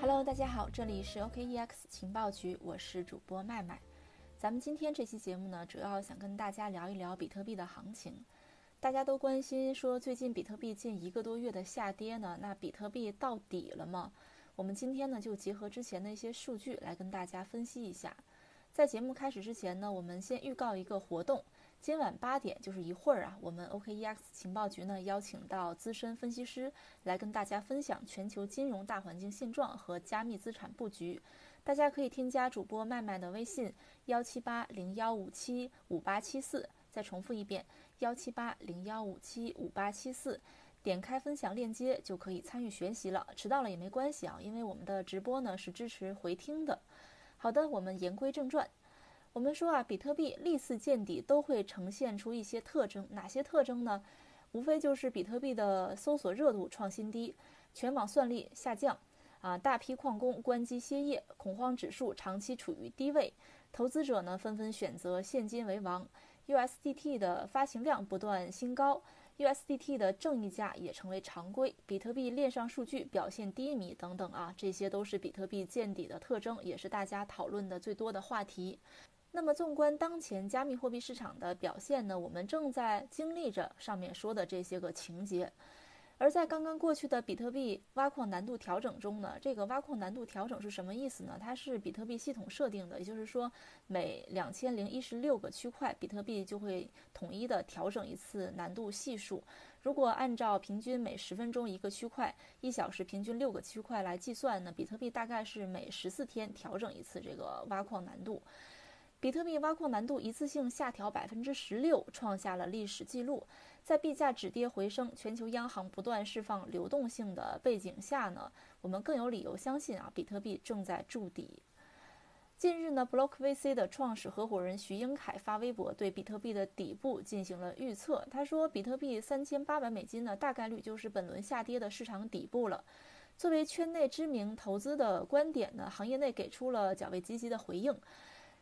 Hello，大家好，这里是 OKEX 情报局，我是主播麦麦。咱们今天这期节目呢，主要想跟大家聊一聊比特币的行情。大家都关心说，最近比特币近一个多月的下跌呢，那比特币到底了吗？我们今天呢，就结合之前的一些数据来跟大家分析一下。在节目开始之前呢，我们先预告一个活动。今晚八点，就是一会儿啊，我们 OKEX 情报局呢邀请到资深分析师来跟大家分享全球金融大环境现状和加密资产布局。大家可以添加主播麦麦的微信幺七八零幺五七五八七四，再重复一遍幺七八零幺五七五八七四，点开分享链接就可以参与学习了。迟到了也没关系啊，因为我们的直播呢是支持回听的。好的，我们言归正传。我们说啊，比特币历次见底都会呈现出一些特征，哪些特征呢？无非就是比特币的搜索热度创新低，全网算力下降，啊，大批矿工关机歇业，恐慌指数长期处于低位，投资者呢纷纷选择现金为王，USDT 的发行量不断新高，USDT 的正溢价也成为常规，比特币链上数据表现低迷等等啊，这些都是比特币见底的特征，也是大家讨论的最多的话题。那么，纵观当前加密货币市场的表现呢，我们正在经历着上面说的这些个情节。而在刚刚过去的比特币挖矿难度调整中呢，这个挖矿难度调整是什么意思呢？它是比特币系统设定的，也就是说，每两千零一十六个区块，比特币就会统一的调整一次难度系数。如果按照平均每十分钟一个区块，一小时平均六个区块来计算呢，比特币大概是每十四天调整一次这个挖矿难度。比特币挖矿难度一次性下调百分之十六，创下了历史记录。在币价止跌回升、全球央行不断释放流动性的背景下呢，我们更有理由相信啊，比特币正在筑底。近日呢，Block VC 的创始合伙人徐英凯发微博对比特币的底部进行了预测。他说，比特币三千八百美金呢，大概率就是本轮下跌的市场底部了。作为圈内知名投资的观点呢，行业内给出了较为积极的回应。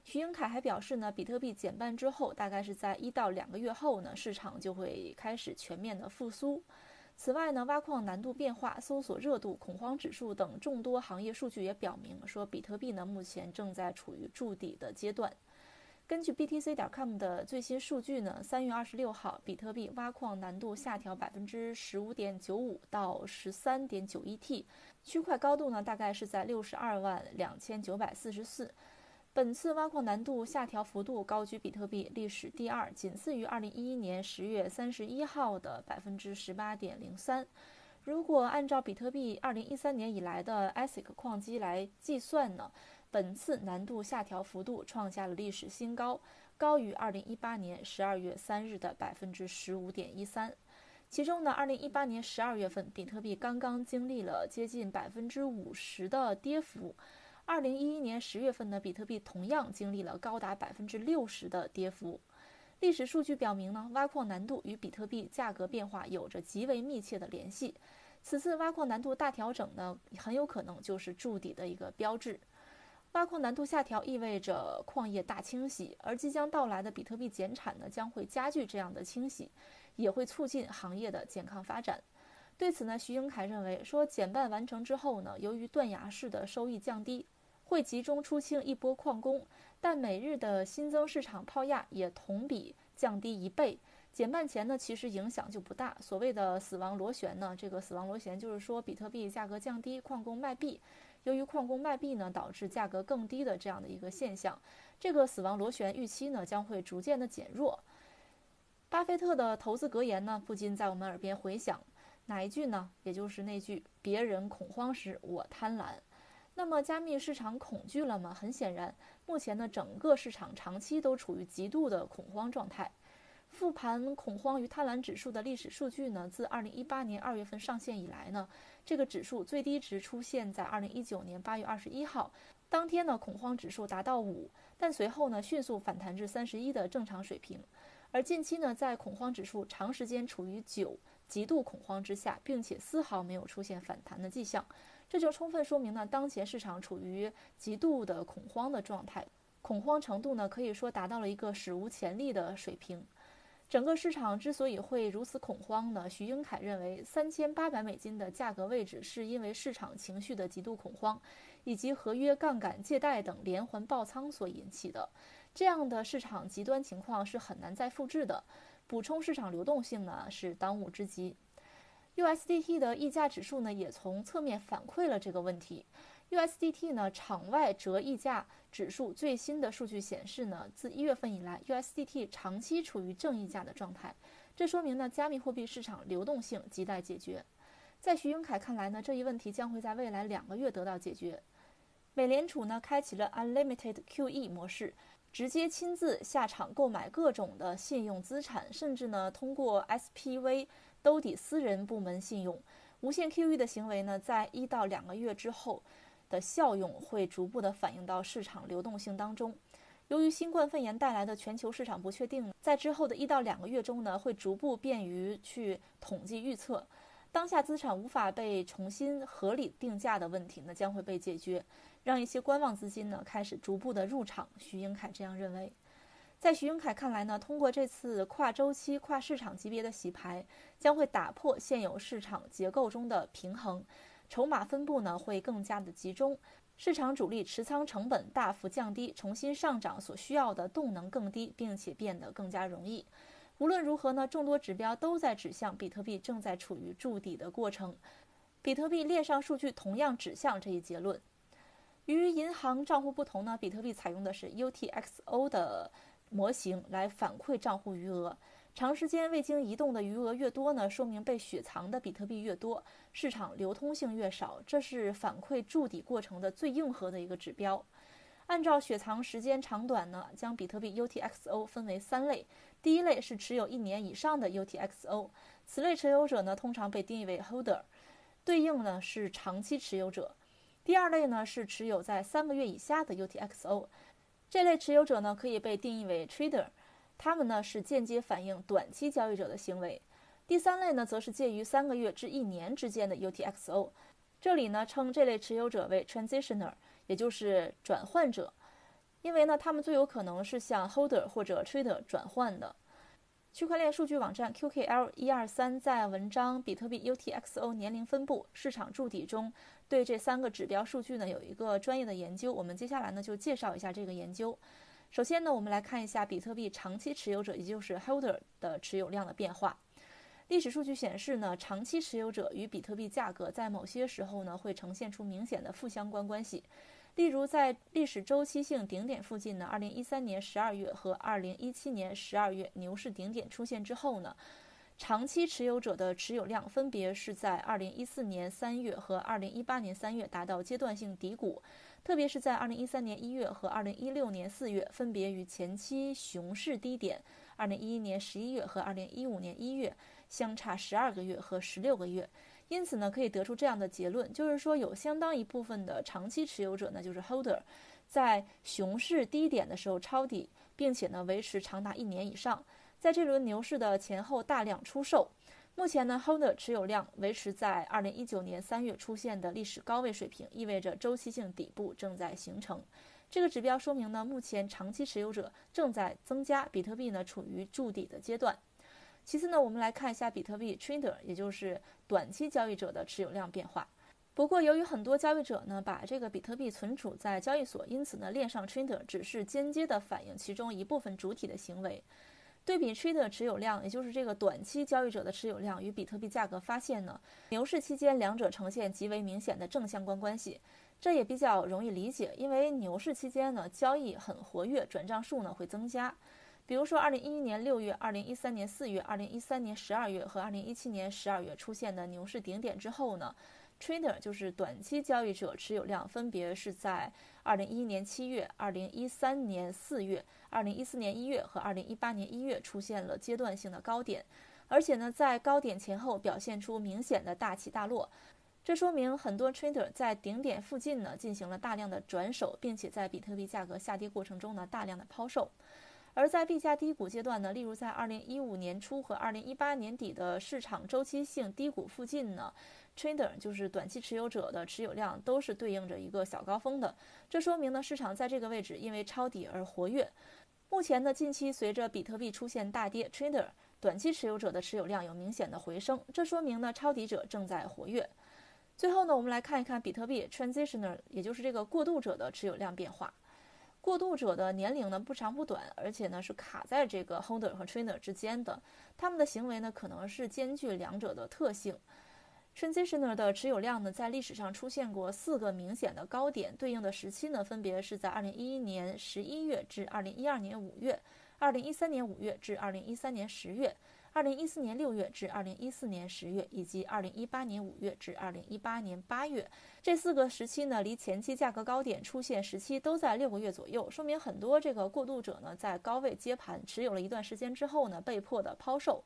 徐英凯还表示呢，比特币减半之后，大概是在一到两个月后呢，市场就会开始全面的复苏。此外呢，挖矿难度变化、搜索热度、恐慌指数等众多行业数据也表明，说比特币呢目前正在处于筑底的阶段。根据 BTC 点 com 的最新数据呢，三月二十六号，比特币挖矿难度下调百分之十五点九五到十三点九一 T，区块高度呢大概是在六十二万两千九百四十四。本次挖矿难度下调幅度高居比特币历史第二，仅次于2011年10月31号的百分之十八点零三。如果按照比特币2013年以来的 ASIC 矿机来计算呢，本次难度下调幅度创下了历史新高，高于2018年12月3日的百分之十五点一三。其中呢，2018年12月份，比特币刚刚经历了接近百分之五十的跌幅。二零一一年十月份呢，比特币同样经历了高达百分之六十的跌幅。历史数据表明呢，挖矿难度与比特币价格变化有着极为密切的联系。此次挖矿难度大调整呢，很有可能就是筑底的一个标志。挖矿难度下调意味着矿业大清洗，而即将到来的比特币减产呢，将会加剧这样的清洗，也会促进行业的健康发展。对此呢，徐英凯认为说，减半完成之后呢，由于断崖式的收益降低。会集中出清一波矿工，但每日的新增市场抛压也同比降低一倍。减半前呢，其实影响就不大。所谓的死亡螺旋呢，这个死亡螺旋就是说，比特币价格降低，矿工卖币。由于矿工卖币呢，导致价格更低的这样的一个现象。这个死亡螺旋预期呢，将会逐渐的减弱。巴菲特的投资格言呢，不禁在我们耳边回响。哪一句呢？也就是那句：“别人恐慌时，我贪婪。”那么，加密市场恐惧了吗？很显然，目前呢，整个市场长期都处于极度的恐慌状态。复盘恐慌与贪婪指数的历史数据呢，自2018年2月份上线以来呢，这个指数最低值出现在2019年8月21号，当天呢，恐慌指数达到5，但随后呢，迅速反弹至31的正常水平。而近期呢，在恐慌指数长时间处于9极度恐慌之下，并且丝毫没有出现反弹的迹象。这就充分说明呢，当前市场处于极度的恐慌的状态，恐慌程度呢可以说达到了一个史无前例的水平。整个市场之所以会如此恐慌呢，徐英凯认为三千八百美金的价格位置是因为市场情绪的极度恐慌，以及合约杠杆借贷等连环爆仓所引起的。这样的市场极端情况是很难再复制的，补充市场流动性呢是当务之急。USDT 的溢价指数呢也从侧面反馈了这个问题。USDT 呢场外折溢价指数最新的数据显示呢，自一月份以来，USDT 长期处于正溢价的状态，这说明呢加密货币市场流动性亟待解决。在徐英凯看来呢，这一问题将会在未来两个月得到解决。美联储呢开启了 Unlimited QE 模式，直接亲自下场购买各种的信用资产，甚至呢通过 SPV 兜底私人部门信用。无限 QE 的行为呢，在一到两个月之后。的效用会逐步的反映到市场流动性当中。由于新冠肺炎带来的全球市场不确定，在之后的一到两个月中呢，会逐步便于去统计预测。当下资产无法被重新合理定价的问题呢，将会被解决，让一些观望资金呢开始逐步的入场。徐英凯这样认为。在徐英凯看来呢，通过这次跨周期、跨市场级别的洗牌，将会打破现有市场结构中的平衡。筹码分布呢会更加的集中，市场主力持仓成本大幅降低，重新上涨所需要的动能更低，并且变得更加容易。无论如何呢，众多指标都在指向比特币正在处于筑底的过程。比特币链上数据同样指向这一结论。与银行账户不同呢，比特币采用的是 UTXO 的模型来反馈账户余额。长时间未经移动的余额越多呢，说明被雪藏的比特币越多，市场流通性越少，这是反馈筑底过程的最硬核的一个指标。按照雪藏时间长短呢，将比特币 UTXO 分为三类。第一类是持有一年以上的 UTXO，此类持有者呢通常被定义为 Holder，对应呢是长期持有者。第二类呢是持有在三个月以下的 UTXO，这类持有者呢可以被定义为 Trader。他们呢是间接反映短期交易者的行为，第三类呢则是介于三个月至一年之间的 UTXO，这里呢称这类持有者为 Transitioner，也就是转换者，因为呢他们最有可能是向 Holder 或者 Trader 转换的。区块链数据网站 QKL 一二三在文章《比特币 UTXO 年龄分布市场筑底》中，对这三个指标数据呢有一个专业的研究，我们接下来呢就介绍一下这个研究。首先呢，我们来看一下比特币长期持有者，也就是 holder 的持有量的变化。历史数据显示呢，长期持有者与比特币价格在某些时候呢会呈现出明显的负相关关系。例如，在历史周期性顶点附近呢，2013年12月和2017年12月牛市顶点出现之后呢，长期持有者的持有量分别是在2014年3月和2018年3月达到阶段性低谷。特别是在二零一三年一月和二零一六年四月，分别与前期熊市低点二零一一年十一月和二零一五年一月相差十二个月和十六个月。因此呢，可以得出这样的结论，就是说有相当一部分的长期持有者呢，就是 holder，在熊市低点的时候抄底，并且呢维持长达一年以上，在这轮牛市的前后大量出售。目前呢，holder 持有量维持在二零一九年三月出现的历史高位水平，意味着周期性底部正在形成。这个指标说明呢，目前长期持有者正在增加，比特币呢处于筑底的阶段。其次呢，我们来看一下比特币 trader，也就是短期交易者的持有量变化。不过，由于很多交易者呢把这个比特币存储在交易所，因此呢，链上 trader 只是间接的反映其中一部分主体的行为。对比 trader 持有量，也就是这个短期交易者的持有量与比特币价格，发现呢，牛市期间两者呈现极为明显的正相关关系。这也比较容易理解，因为牛市期间呢，交易很活跃，转账数呢会增加。比如说，二零一一年六月、二零一三年四月、二零一三年十二月和二零一七年十二月出现的牛市顶点之后呢，trader 就是短期交易者持有量分别是在二零一一年七月、二零一三年四月。二零一四年一月和二零一八年一月出现了阶段性的高点，而且呢，在高点前后表现出明显的大起大落，这说明很多 trader 在顶点附近呢进行了大量的转手，并且在比特币价格下跌过程中呢大量的抛售。而在币价低谷阶段呢，例如在二零一五年初和二零一八年底的市场周期性低谷附近呢。Trader 就是短期持有者的持有量都是对应着一个小高峰的，这说明呢市场在这个位置因为抄底而活跃。目前呢，近期随着比特币出现大跌，trader 短期持有者的持有量有明显的回升，这说明呢抄底者正在活跃。最后呢，我们来看一看比特币 transitioner，也就是这个过渡者的持有量变化。过渡者的年龄呢不长不短，而且呢是卡在这个 holder 和 trainer 之间的，他们的行为呢可能是兼具两者的特性。transitioner 的持有量呢在历史上出现过四个明显的高点，对应的时期呢分别是在2011年11月至2012年5月，2013年5月至2013年10月。二零一四年六月至二零一四年十月，以及二零一八年五月至二零一八年八月，这四个时期呢，离前期价格高点出现时期都在六个月左右，说明很多这个过渡者呢，在高位接盘持有了一段时间之后呢，被迫的抛售。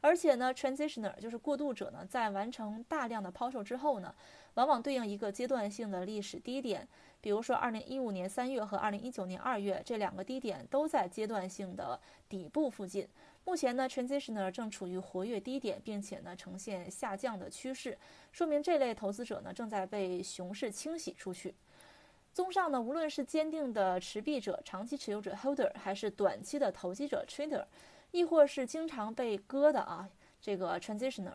而且呢，transitioner 就是过渡者呢，在完成大量的抛售之后呢，往往对应一个阶段性的历史低点，比如说二零一五年三月和二零一九年二月这两个低点都在阶段性的底部附近。目前呢，transitioner 正处于活跃低点，并且呢呈现下降的趋势，说明这类投资者呢正在被熊市清洗出去。综上呢，无论是坚定的持币者、长期持有者 holder，还是短期的投机者 trader，亦或是经常被割的啊这个 transitioner，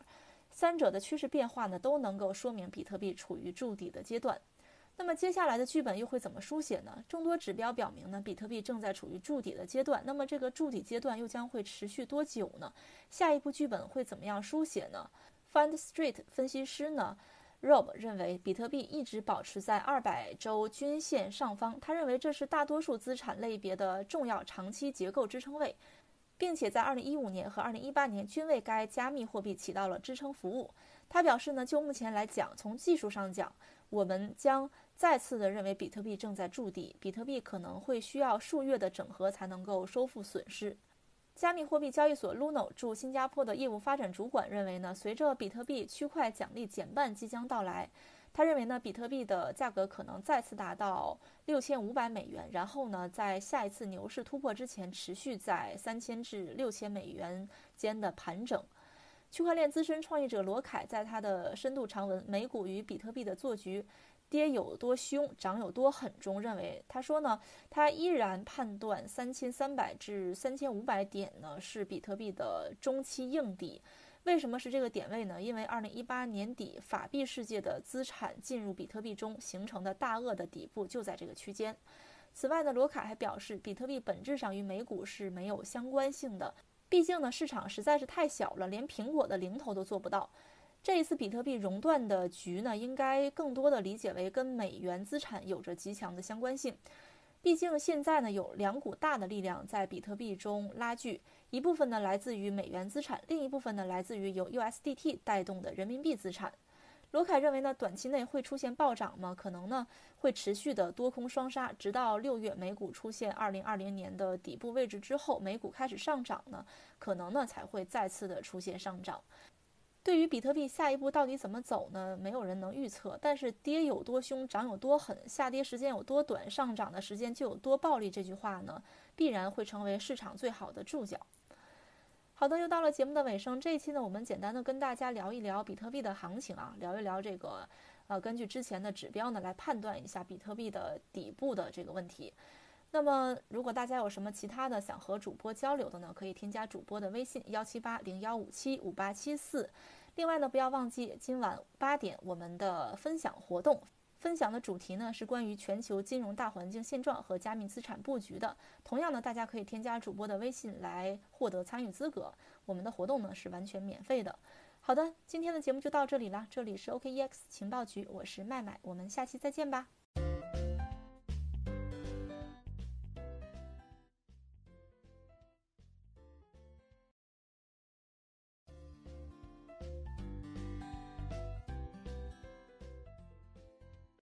三者的趋势变化呢都能够说明比特币处于筑底的阶段。那么接下来的剧本又会怎么书写呢？众多指标表明呢，比特币正在处于筑底的阶段。那么这个筑底阶段又将会持续多久呢？下一步剧本会怎么样书写呢？Fund Street 分析师呢，Rob 认为比特币一直保持在二百周均线上方，他认为这是大多数资产类别的重要长期结构支撑位，并且在二零一五年和二零一八年均为该加密货币起到了支撑服务。他表示呢，就目前来讲，从技术上讲，我们将再次的认为比特币正在筑底，比特币可能会需要数月的整合才能够收复损失。加密货币交易所 Luno 驻新加坡的业务发展主管认为呢，随着比特币区块奖励减半即将到来，他认为呢，比特币的价格可能再次达到六千五百美元，然后呢，在下一次牛市突破之前，持续在三千至六千美元间的盘整。区块链资深创业者罗凯在他的深度长文《美股与比特币的做局》。跌有多凶，涨有多狠中认为，他说呢，他依然判断三千三百至三千五百点呢是比特币的中期硬底。为什么是这个点位呢？因为二零一八年底法币世界的资产进入比特币中形成的大鳄的底部就在这个区间。此外呢，罗卡还表示，比特币本质上与美股是没有相关性的，毕竟呢市场实在是太小了，连苹果的零头都做不到。这一次比特币熔断的局呢，应该更多的理解为跟美元资产有着极强的相关性。毕竟现在呢，有两股大的力量在比特币中拉锯，一部分呢来自于美元资产，另一部分呢来自于由 USDT 带动的人民币资产。罗凯认为呢，短期内会出现暴涨吗？可能呢会持续的多空双杀，直到六月美股出现二零二零年的底部位置之后，美股开始上涨呢，可能呢才会再次的出现上涨。对于比特币下一步到底怎么走呢？没有人能预测。但是跌有多凶，涨有多狠，下跌时间有多短，上涨的时间就有多暴力。这句话呢，必然会成为市场最好的注脚。好的，又到了节目的尾声。这一期呢，我们简单的跟大家聊一聊比特币的行情啊，聊一聊这个呃，根据之前的指标呢，来判断一下比特币的底部的这个问题。那么，如果大家有什么其他的想和主播交流的呢，可以添加主播的微信幺七八零幺五七五八七四。另外呢，不要忘记今晚八点我们的分享活动，分享的主题呢是关于全球金融大环境现状和加密资产布局的。同样呢，大家可以添加主播的微信来获得参与资格。我们的活动呢是完全免费的。好的，今天的节目就到这里了。这里是 OKEX 情报局，我是麦麦，我们下期再见吧。